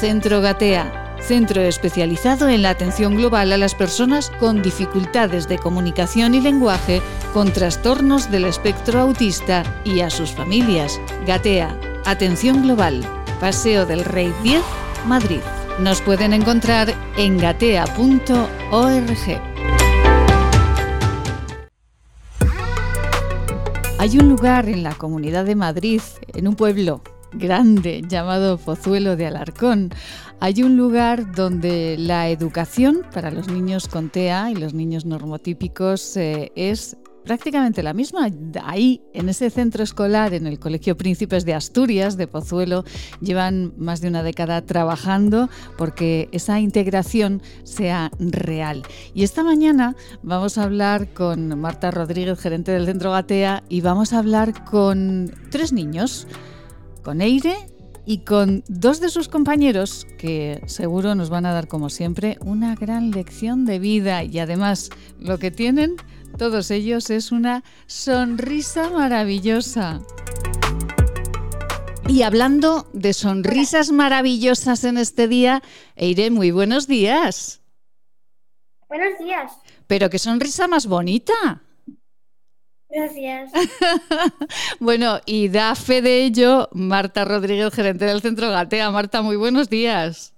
Centro Gatea, centro especializado en la atención global a las personas con dificultades de comunicación y lenguaje, con trastornos del espectro autista y a sus familias. Gatea, atención global, Paseo del Rey 10, Madrid. Nos pueden encontrar en gatea.org. Hay un lugar en la Comunidad de Madrid, en un pueblo grande llamado Pozuelo de Alarcón. Hay un lugar donde la educación para los niños con TEA y los niños normotípicos eh, es prácticamente la misma. Ahí, en ese centro escolar, en el Colegio Príncipes de Asturias de Pozuelo, llevan más de una década trabajando porque esa integración sea real. Y esta mañana vamos a hablar con Marta Rodríguez, gerente del Centro Gatea, y vamos a hablar con tres niños, con Eire, y con dos de sus compañeros que seguro nos van a dar como siempre una gran lección de vida y además lo que tienen todos ellos es una sonrisa maravillosa. Y hablando de sonrisas maravillosas en este día, Eire, muy buenos días. Buenos días. Pero qué sonrisa más bonita. Gracias. bueno, y da fe de ello Marta Rodríguez, gerente del Centro Gatea. Marta, muy buenos días.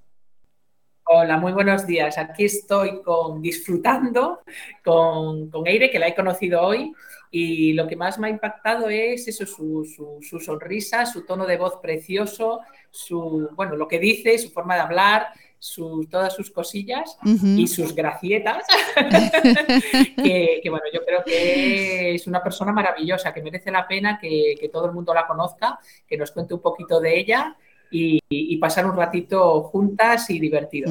Hola, muy buenos días. Aquí estoy con, disfrutando con, con Eire, que la he conocido hoy, y lo que más me ha impactado es eso, su, su, sonrisa, su tono de voz precioso, su, bueno, lo que dice, su forma de hablar, su, todas sus cosillas y sus gracietas, que, que, bueno, yo creo que es una persona maravillosa, que merece la pena que, que todo el mundo la conozca, que nos cuente un poquito de ella y, pasar un ratito juntas y divertido.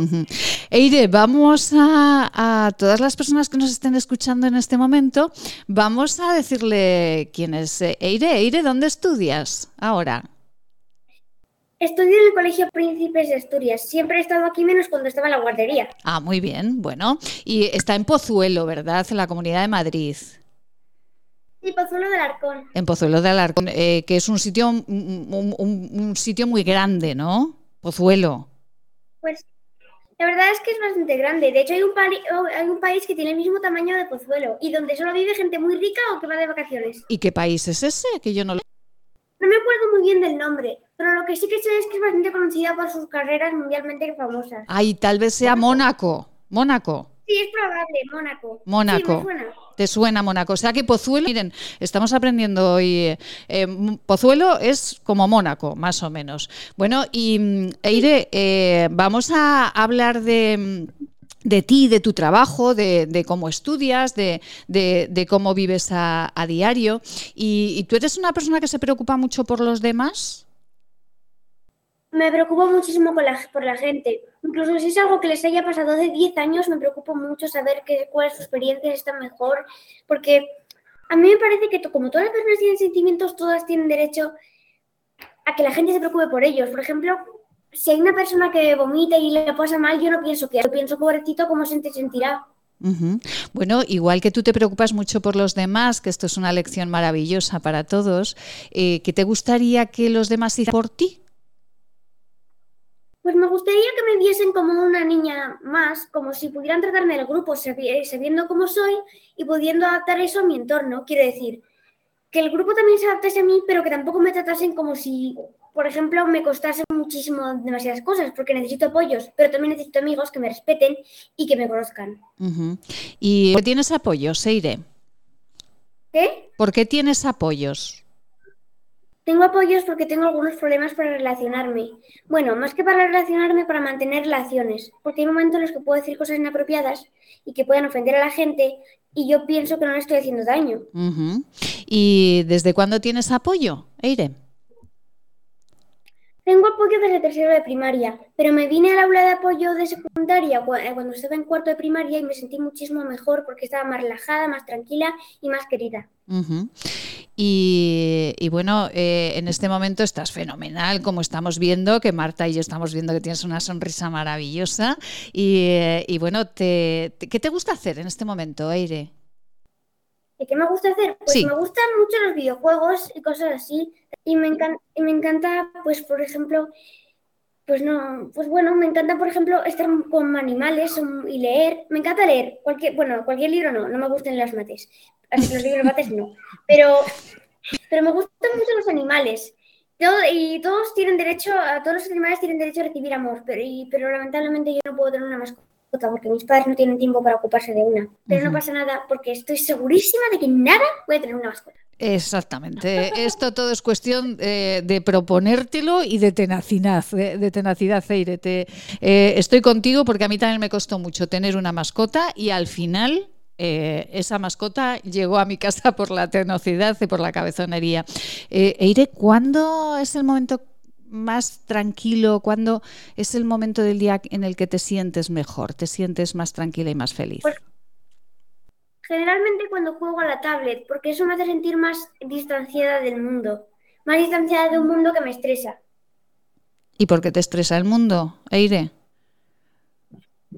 Eire, vamos a, a, todas las personas que nos estén escuchando en este momento, vamos a decirle quién es eh, Eire. Eire, ¿dónde estudias ahora? Estudio en el Colegio Príncipes de Asturias. Siempre he estado aquí menos cuando estaba en la guardería. Ah, muy bien. Bueno, y está en Pozuelo, ¿verdad? En la Comunidad de Madrid. Sí, Pozuelo de Alarcón. En Pozuelo de Alarcón, eh, que es un sitio, un, sitio muy grande, ¿no? Pozuelo. Pues la verdad es que es bastante grande. De hecho, hay un, oh, hay un país que tiene el mismo tamaño de Pozuelo y donde solo vive gente muy rica o que va de vacaciones. ¿Y qué país es ese? Que yo no lo... No me acuerdo muy bien del nombre, pero lo que sí que sé es que es bastante conocida por sus carreras mundialmente famosas. Ay, tal vez sea Mónaco. Mónaco. Sí, es probable, Mónaco. Mónaco. ¿Te suena Mónaco? O sea que Pozuelo, miren, estamos aprendiendo hoy. Eh, Pozuelo es como Mónaco, más o menos. Bueno, y mm, Eire, eh, vamos a hablar de de ti, de tu trabajo, de, cómo estudias, de, cómo vives a, diario. ¿Y, ¿Y, tú eres una persona que se preocupa mucho por los demás? Me preocupo muchísimo por la gente. Incluso si es algo que les haya pasado de 10 años, me preocupo mucho saber que, cuál es su experiencia, está mejor. Porque a mí me parece que como todas las personas tienen sentimientos, todas tienen derecho a que la gente se preocupe por ellos. Por ejemplo, si hay una persona que vomita y le pasa mal, yo no pienso que, yo pienso, pobrecito, cómo se sentirá. Bueno, igual que tú te preocupas mucho por los demás, que esto es una lección maravillosa para todos, eh, ¿qué te gustaría que los demás hicieran por ti? Pues me gustaría que me viesen como una niña más, como si pudieran tratarme del grupo, sabiendo cómo soy y pudiendo adaptar eso a mi entorno. Quiere decir, que el grupo también se adaptase a mí, pero que tampoco me tratasen como si, por ejemplo, me costase muchísimo demasiadas cosas, porque necesito apoyos, pero también necesito amigos que me respeten y que me conozcan. ¿Y por qué tienes apoyos, Seire? ¿Qué? ¿Por qué tienes apoyos? Tengo apoyos porque tengo algunos problemas para relacionarme. Bueno, más que para relacionarme, para mantener relaciones. Porque hay momentos en los que puedo decir cosas inapropiadas y que puedan ofender a la gente y yo pienso que no le estoy haciendo daño. ¿Y desde cuándo tienes apoyo, Eire? Tengo apoyo desde tercero de primaria, pero me vine al aula de apoyo de secundaria eh, cuando estaba en cuarto de primaria y me sentí muchísimo mejor porque estaba más relajada, más tranquila y más querida. y, bueno, eh, en este momento estás fenomenal, como estamos viendo, que Marta y yo estamos viendo que tienes una sonrisa maravillosa. Y, eh, bueno, ¿qué te gusta hacer en este momento, Aire? ¿Qué me gusta hacer? Pues me gustan mucho los videojuegos y cosas así. Y me, encanta, y me encanta, pues, por ejemplo, pues no, pues bueno, me encanta, por ejemplo, estar con animales y leer. Me encanta leer. Cualquier, bueno, cualquier libro no, no me gustan las mates. Los libros mates no. Pero, pero me gustan mucho los animales. y todos tienen derecho, a todos los animales tienen derecho a recibir amor, pero, pero lamentablemente yo no puedo tener una mascota porque mis padres no tienen tiempo para ocuparse de una. Pero no pasa nada porque estoy segurísima de que nada voy a tener una mascota. Exactamente. Esto todo es cuestión eh, de proponértelo y de tenacidad, de, tenacidad, Eire. Eh, estoy contigo porque a mí también me costó mucho tener una mascota y al final eh, esa mascota llegó a mi casa por la tenacidad y por la cabezonería. Eire, ¿cuándo es el momento más tranquilo? ¿Cuándo es el momento del día en el que te sientes mejor, te sientes más tranquila y más feliz? Pues, generalmente cuando juego a la tablet, porque eso me hace sentir más distanciada del mundo, más distanciada de un mundo que me estresa. ¿Y por qué te estresa el mundo, Eire?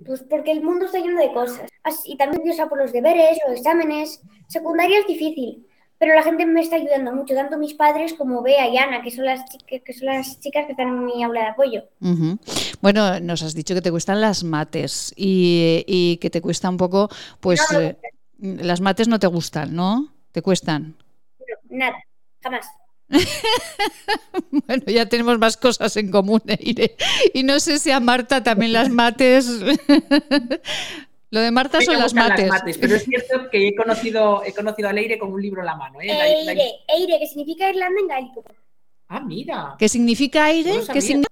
Pues porque el mundo está lleno de cosas. Y también piensa por los deberes, los exámenes. Secundaria es difícil pero la gente me está ayudando mucho, tanto mis padres como Bea y Ana, que son las, que son las chicas que están en mi aula de apoyo. Bueno, nos has dicho que te cuestan las mates y, que te cuesta un poco, pues eh, las mates no te gustan, ¿no? ¿Te cuestan? nada, jamás. bueno, ya tenemos más cosas en común, Eire. Y no sé si a Marta también las mates Lo de Marta son las mates. Pero es cierto que he conocido, he conocido a Leire con un libro en la mano. ¿eh? Eire, Eire, que significa Irlanda en gaélico. Ah, mira. ¿Qué significa aire? ¿Qué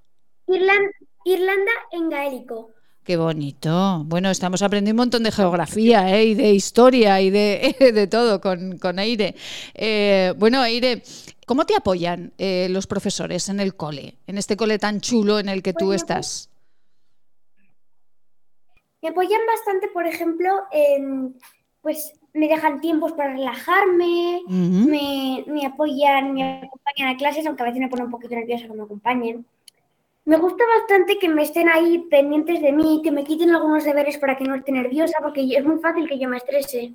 Irlanda, en gaélico. Qué bonito. Bueno, estamos aprendiendo un montón de geografía ¿eh? y de historia y de, de todo con, con Eire. Eh, bueno, Eire, ¿cómo te apoyan eh, los profesores en el cole, en este cole tan chulo en el que tú estás? Me apoyan bastante, por ejemplo, en, pues me dejan tiempos para relajarme, me, apoyan, me acompañan a clases, aunque a veces me pone un poquito nerviosa que me acompañen. Me gusta bastante que me estén ahí pendientes de mí, que me quiten algunos deberes para que no esté nerviosa, porque es muy fácil que yo me estrese.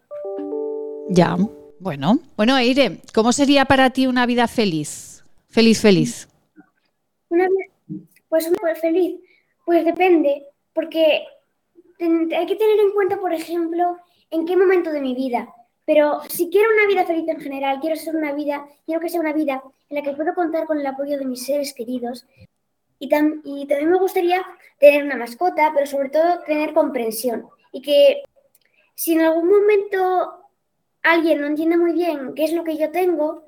Ya, bueno. Bueno, Aire, ¿cómo sería para ti una vida feliz? Feliz, feliz. Una, pues una feliz. Pues depende, porque hay que tener en cuenta, por ejemplo, en qué momento de mi vida. Pero si quiero una vida feliz en general, quiero ser una vida, quiero que sea una vida en la que puedo contar con el apoyo de mis seres queridos. Y, y también me gustaría tener una mascota, pero sobre todo tener comprensión. Y que si en algún momento alguien no entiende muy bien qué es lo que yo tengo,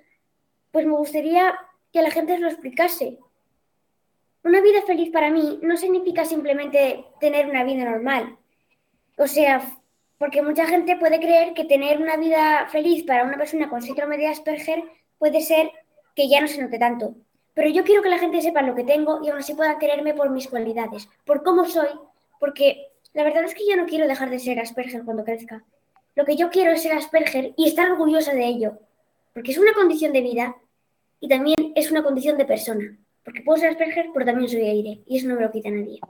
pues me gustaría que la gente se lo explicase. Una vida feliz para mí no significa simplemente tener una vida normal. O sea, porque mucha gente puede creer que tener una vida feliz para una persona con síndrome de Asperger puede ser que ya no se note tanto. Pero yo quiero que la gente sepa lo que tengo y aún así pueda quererme por mis cualidades, por cómo soy, porque la verdad es que yo no quiero dejar de ser Asperger cuando crezca. Lo que yo quiero es ser Asperger y estar orgullosa de ello, porque es una condición de vida y también es una condición de persona. Porque puedo ser Asperger, pero también soy aire y eso no me lo quita nadie.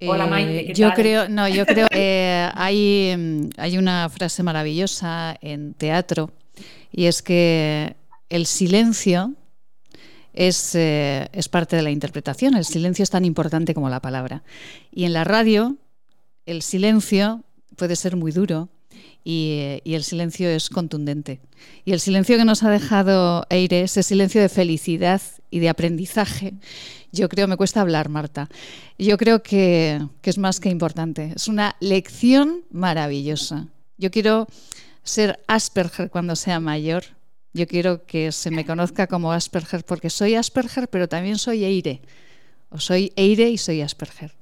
Eh, yo creo, no, yo creo que hay, mm, hay una frase maravillosa en teatro y es que el silencio es, eh, es, parte de la interpretación. El silencio es tan importante como la palabra. Y en la radio, el silencio puede ser muy duro y, el silencio es contundente. Y el silencio que nos ha dejado Eire, ese silencio de felicidad y de aprendizaje, yo creo, me cuesta hablar, Marta, yo creo que, es más que importante. Es una lección maravillosa. Yo quiero ser Asperger cuando sea mayor. Yo quiero que se me conozca como Asperger porque soy Asperger, pero también soy Eire. O soy Eire y soy Asperger.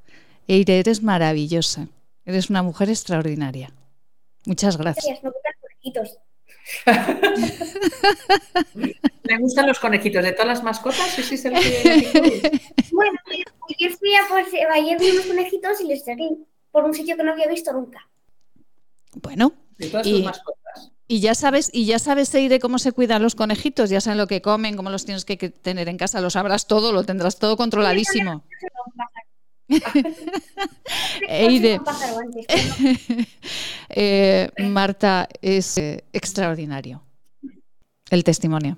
Eire, eres maravillosa. Eres una mujer extraordinaria. Muchas gracias. Me gustan los conejitos. ¿De todas las mascotas? Sí, sí, Bueno, yo fui a pues, ayer vi unos conejitos y les seguí por un sitio que no había visto nunca. Bueno. De todas y, mascotas. Y ya sabes, y ya sabes, Eire, cómo se cuidan los conejitos, ya saben lo que comen, cómo los tienes que tener en casa, lo sabrás todo, lo tendrás todo controladísimo. Eide, eh, Marta, es eh, extraordinario el testimonio.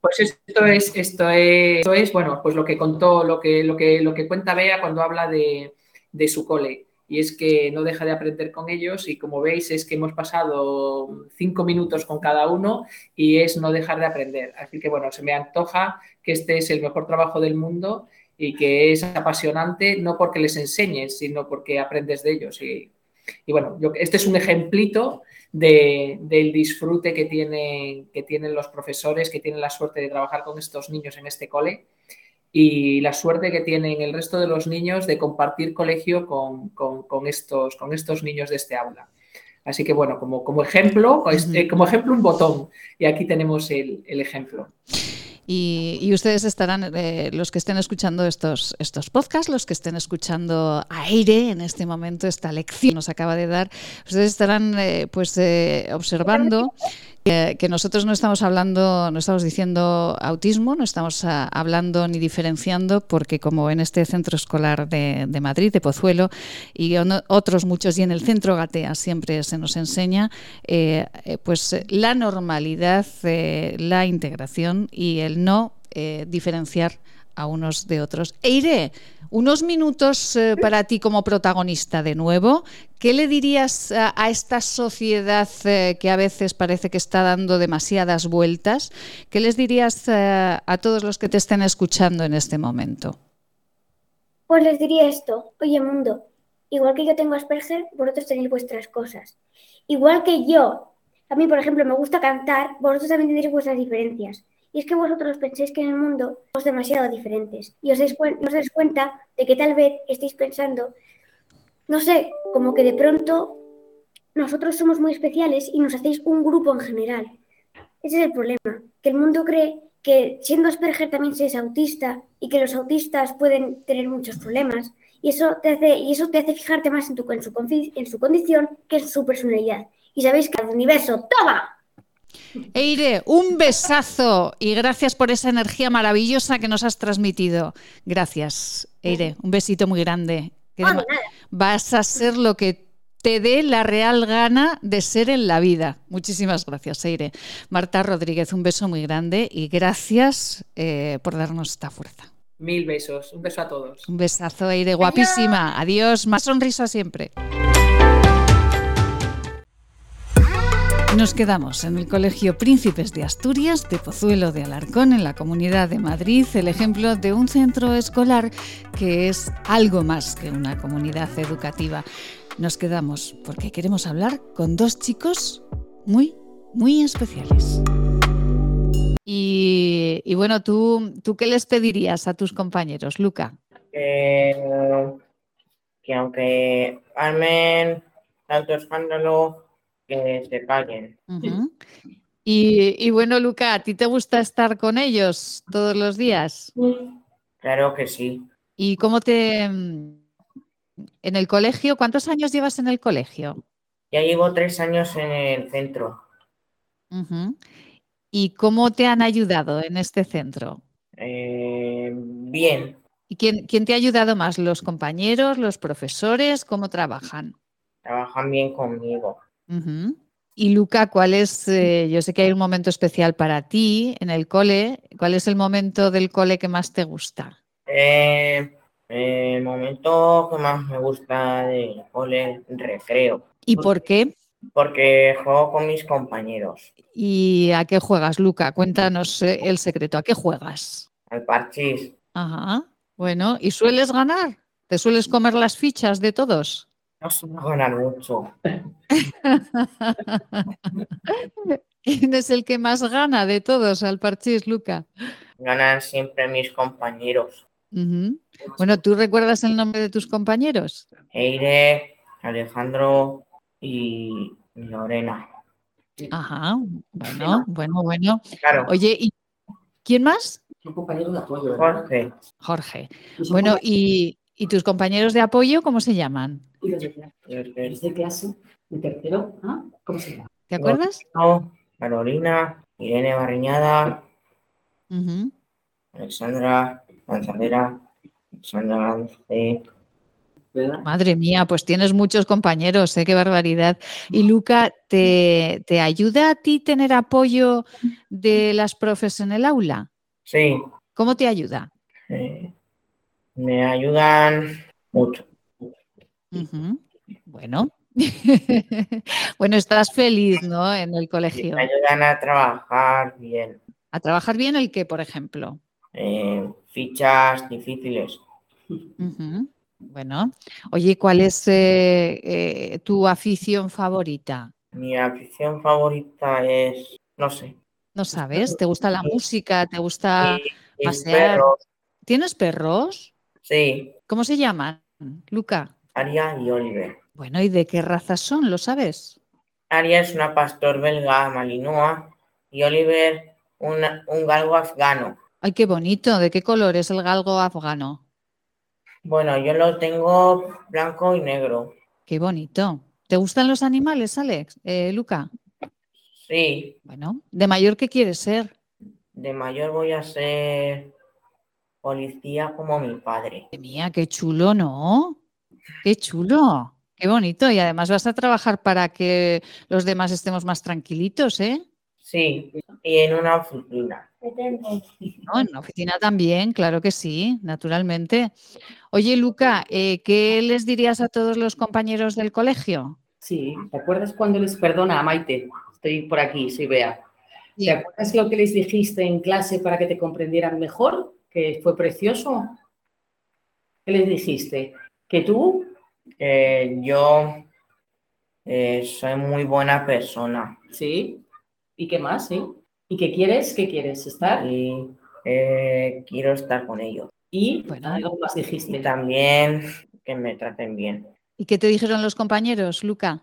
Pues esto es, esto es, esto es, bueno, pues lo que contó, lo que, lo que, lo que cuenta Bea cuando habla de, de su cole y es que no deja de aprender con ellos y como veis es que hemos pasado cinco minutos con cada uno y es no dejar de aprender. Así que bueno, se me antoja que este es el mejor trabajo del mundo y que es apasionante no porque les enseñes, sino porque aprendes de ellos. Y, bueno, este es un ejemplito del disfrute que tienen, que tienen los profesores, que tienen la suerte de trabajar con estos niños en este cole y la suerte que tienen el resto de los niños de compartir colegio con, estos, con estos niños de este aula. Así que bueno, como, como ejemplo, este, como ejemplo un botón y aquí tenemos el, ejemplo. Y, ustedes estarán, eh, los que estén escuchando estos, estos podcasts, los que estén escuchando aire en este momento, esta lección nos acaba de dar, ustedes estarán eh, pues eh, observando que, nosotros no estamos hablando, no estamos diciendo autismo, no estamos ah, hablando ni diferenciando, porque como en este centro escolar de, Madrid, de Pozuelo, y otros muchos, y en el centro Gatea siempre se nos enseña, eh, eh, pues la normalidad, eh, la integración y el no diferenciar a unos de otros. Eire, unos minutos eh, para ti como protagonista de nuevo. ¿Qué le dirías a, esta sociedad eh, que a veces parece que está dando demasiadas vueltas? ¿Qué les dirías eh, a todos los que te estén escuchando en este momento? Pues les diría esto, oye mundo, igual que yo tengo Asperger, vosotros tenéis vuestras cosas. Igual que yo, a mí por ejemplo me gusta cantar, vosotros también tenéis vuestras diferencias. Y es que vosotros pensáis que en el mundo somos demasiado diferentes y os dais, cuenta de que tal vez estéis pensando, no sé, como que de pronto nosotros somos muy especiales y nos hacéis un grupo en general. Ese es el problema, que el mundo cree que siendo Asperger también se es autista y que los autistas pueden tener muchos problemas y eso te hace, y eso te hace fijarte más en, tu, en, su, en su condición que en su personalidad. Y sabéis que el universo, ¡toma! Eire, un besazo y gracias por esa energía maravillosa que nos has transmitido. Gracias, Eire, un besito muy grande. Vas a ser lo que te dé la real gana de ser en la vida. Muchísimas gracias, Eire. Marta Rodríguez, un beso muy grande y gracias eh, por darnos esta fuerza. Mil besos, un beso a todos. Un besazo, Eire, guapísima. Adiós, más sonrisa siempre. Nos quedamos en el Colegio Príncipes de Asturias de Pozuelo de Alarcón, en la Comunidad de Madrid, el ejemplo de un centro escolar que es algo más que una comunidad educativa. Nos quedamos porque queremos hablar con dos chicos muy, muy especiales. Y, bueno, ¿tú, ¿tú qué les pedirías a tus compañeros, Luca? que aunque armen tanto escándalo, que se paguen. y, bueno, Luca, ¿a ti te gusta estar con ellos todos los días? Claro que sí. ¿Y cómo te... Mm, en el colegio, cuántos años llevas en el colegio? Ya llevo tres años en el centro. ¿Y cómo te han ayudado en este centro? Eh, bien. ¿Y quién, quién, te ha ayudado más? ¿Los compañeros, los profesores? ¿Cómo trabajan? Trabajan bien conmigo. Y Luca, ¿cuál es? Eh, yo sé que hay un momento especial para ti en el cole. ¿Cuál es el momento del cole que más te gusta? Eh, el momento que más me gusta del cole, recreo. ¿Y por qué? Porque juego con mis compañeros. ¿Y a qué juegas, Luca? Cuéntanos eh, el secreto. ¿A qué juegas? Al parchís. Ajá. Bueno, ¿y sueles ganar? ¿Te sueles comer las fichas de todos? No suelo ganar mucho. ¿Quién es el que más gana de todos al parchís, Luca? Ganan siempre mis compañeros. Bueno, ¿tú recuerdas el nombre de tus compañeros? Eire, Alejandro y Lorena. Ajá, bueno, bueno, bueno. Oye, ¿y quién más? Un compañero de apoyo. Jorge. Jorge. Bueno, ¿y, ¿y tus compañeros de apoyo cómo se llaman? Y los de clase, de tercero, ¿ah? ¿cómo se llama? ¿Te acuerdas? Carolina, Irene Barriñada, Alexandra Lanzadera, Alexandra Lance, ¿verdad? Madre mía, pues tienes muchos compañeros, ¿eh? qué barbaridad. Y Luca, ¿te, ¿te ayuda a ti tener apoyo de las profes en el aula? Sí, ¿Cómo te ayuda? eh, me ayudan mucho. Bueno. bueno, estás feliz, ¿no? En el Y colegio. me ayudan a trabajar bien. ¿A trabajar bien el qué, por ejemplo? eh, fichas difíciles. Bueno, oye, ¿cuál es eh, eh, tu afición favorita? Mi afición favorita es, no sé, ¿No sabes? ¿Te gusta la música? ¿Te gusta pasear. perros. ¿Tienes perros? Sí, ¿Cómo se llaman, Luca? Aria y Oliver. Bueno, ¿y de qué raza son? ¿Lo sabes? Aria es una pastor belga malinois y Oliver una- un galgo afgano. Ay, qué bonito. ¿De qué color es el galgo afgano? Bueno, yo lo tengo blanco y negro. Qué bonito. ¿Te gustan los animales, Alex? Eh, Luca. Sí, Bueno, ¿de mayor qué quieres ser? de mayor voy a ser policía como mi padre. Mía, qué chulo, ¿no? Qué chulo. Qué bonito. Y además vas a trabajar para que los demás estemos más tranquilitos, ¿eh? Sí, y en una oficina. ¿No? En la oficina también, claro que sí, naturalmente. Oye, Luca, eh, ¿qué les dirías a todos los compañeros del colegio? Sí, ¿te acuerdas cuando les perdona a Maite? Estoy por aquí, soy Bea. Sí. ¿Te acuerdas lo que les dijiste en clase para que te comprendieran mejor? Que fue precioso. ¿Qué les dijiste? Que tú, Eh, yo eh, soy muy buena persona sí. ¿Y qué más? Sí. ¿Y qué quieres? ¿Qué quieres? ¿Estar? y eh, quiero estar con ellos. Y Bueno. algo más Y dijiste. también que me traten bien. ¿Y qué te dijeron los compañeros, Luca?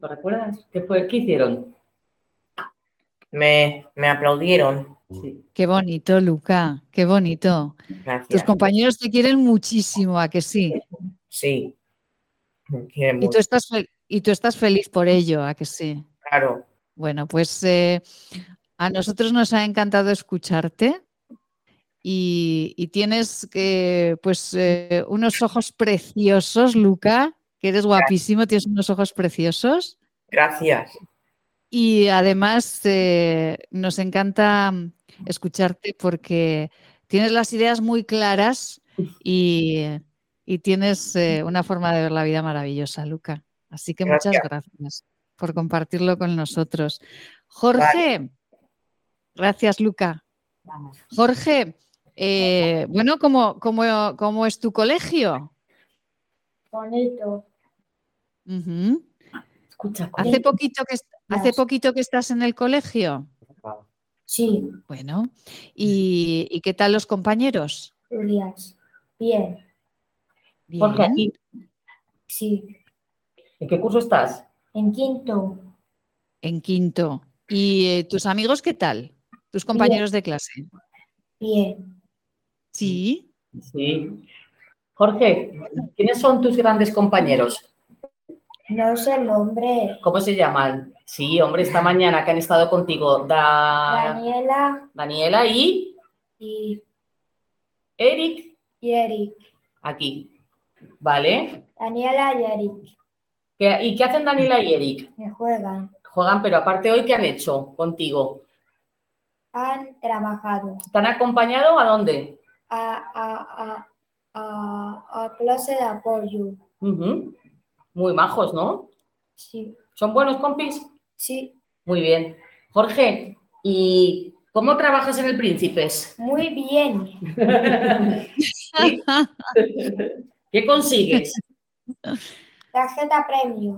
¿Lo recuerdas? ¿Qué fue? ¿Qué hicieron? Me, me aplaudieron. Sí. Qué bonito, Luca, qué bonito. Tus compañeros te quieren muchísimo, ¿a que sí? Sí. Me quieren Y tú estás, fel- y tú estás feliz por ello, ¿a que sí? Claro. Bueno, pues eh, a nosotros nos ha encantado escucharte y, y tienes eh, pues eh, unos ojos preciosos, Luca, que eres guapísimo, tienes unos ojos preciosos Gracias. y además eh, nos encanta mm, escucharte porque tienes las ideas muy claras y, y tienes eh, una forma de ver la vida maravillosa, Luca. Así que muchas gracias por compartirlo con nosotros. Jorge, gracias, Luca. Jorge, eh, bueno, ¿cómo, cómo, cómo es tu colegio? Bonito. Escucha, ¿Hace, poquito que, ¿Hace poquito que estás en el colegio? Sí, Bueno, ¿y, y qué tal los compañeros? Julias. Bien. Jorge, Bien. aquí, Sí. ¿en qué curso estás? En quinto. En quinto. ¿Y eh, tus amigos qué tal? ¿Tus compañeros de clase? Bien. Sí. Sí. Jorge, ¿quiénes son tus grandes compañeros? No sé el nombre. ¿Cómo se llaman? Sí, hombre, esta mañana que han estado contigo. Da- Daniela Daniela y y, Eric, y Eric. aquí. ¿Vale? Daniela y Eric. ¿Qué- ¿Y qué hacen Daniela y Eric? Me juegan. Juegan, pero aparte hoy, ¿qué han hecho contigo? Han trabajado. ¿Te han acompañado a dónde? A, a, a, a, a clase de apoyo. Ujú. Muy majos, ¿no? Sí. ¿Son buenos compis? Sí. Muy bien. Jorge, ¿y cómo trabajas en el Príncipes? Muy bien. ¿Sí? ¿Qué consigues? Tarjeta premio.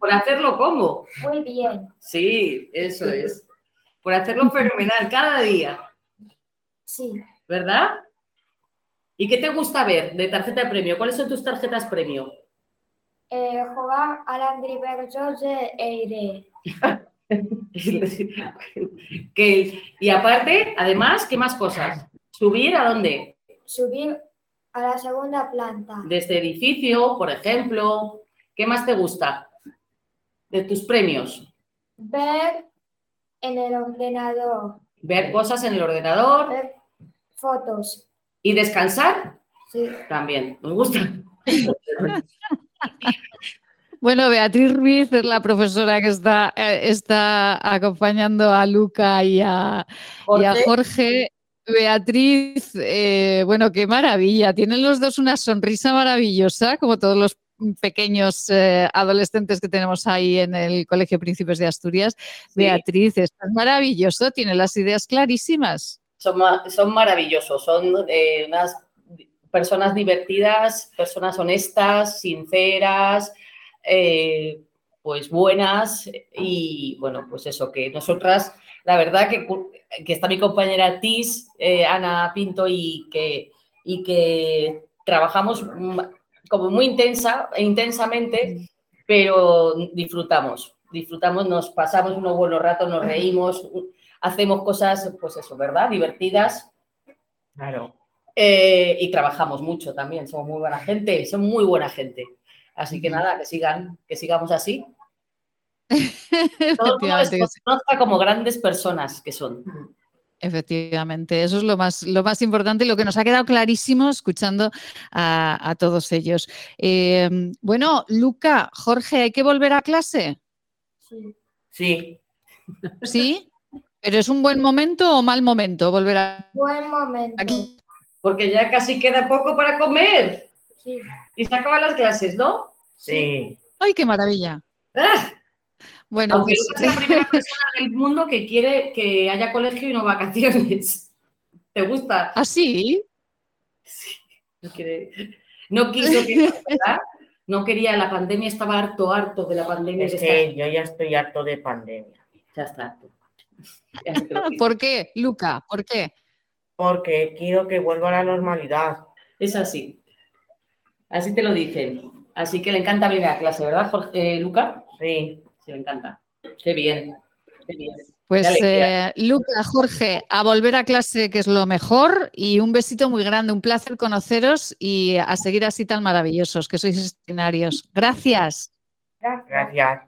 Por hacerlo cómo. Muy bien. Sí, eso es. Por hacerlo fenomenal cada día, Sí. ¿verdad? ¿Y qué te gusta ver de tarjeta de premio? ¿Cuáles son tus tarjetas premio? Eh, jugar al Angry Birds de Eire. Que- y aparte, además, ¿qué más cosas? ¿Subir a dónde? Subir a la segunda planta. De este edificio, por ejemplo. ¿Qué más te gusta de tus premios? Ver en el ordenador. Ver cosas en el ordenador Ver fotos. Y descansar. Sí. También, nos gusta. Bueno, Beatriz Ruiz es la profesora que está, eh, está acompañando a Luca y a, y a Jorge. Jorge. Beatriz, eh, bueno, qué maravilla. Tienen los dos una sonrisa maravillosa, como todos los pequeños eh, adolescentes que tenemos ahí en el Colegio Príncipes de Asturias. Sí. Beatriz, estás maravilloso, tiene las ideas clarísimas. Son, son maravillosos, son eh, unas personas divertidas, personas honestas, sinceras, eh, pues buenas y bueno, pues eso, que nosotras, la verdad que, que está mi compañera Tis, eh, Ana Pinto y que, y que trabajamos como muy intensa e intensamente, pero disfrutamos, disfrutamos, nos pasamos unos buenos ratos, nos reímos, hacemos cosas, pues eso, ¿verdad? Divertidas Claro. eh, y trabajamos mucho también, somos muy buena gente, son muy buena gente. Así que nada, que sigan, que sigamos así. Todo el sí. conozca como grandes personas que son. Efectivamente, eso es lo más, lo más importante y lo que nos ha quedado clarísimo escuchando a, a todos ellos. Eh, bueno, Luca, Jorge, ¿hay que volver a clase? Sí, ¿Sí? ¿Pero es un buen momento o mal momento volver a Buen momento. aquí? Porque ya casi queda poco para comer Sí. y se acaban las clases, ¿no? sí. ¡Ay, qué maravilla! ¡Ah! Bueno, Aunque pues, Lucas es la primera persona del mundo que quiere que haya colegio y no vacaciones. ¿Te gusta? ¿ah, sí? No, quiere- no quiso que, ¿verdad? No quería, la pandemia estaba harto, harto de la pandemia. Es que yo ya estoy harto de pandemia. Ya está harto. ¿Por qué, Luca? ¿Por qué? Porque quiero que vuelva a la normalidad. Es así. Así te lo dicen. Así que le encanta venir a clase, ¿verdad, Jorge, eh, Luca? Sí. Sí, le encanta. Qué bien. Qué bien. Pues eh, Luca, Jorge, a volver a clase, que es lo mejor, y un besito muy grande, un placer conoceros y a seguir así tan maravillosos, que sois extraordinarios. Gracias. Gracias.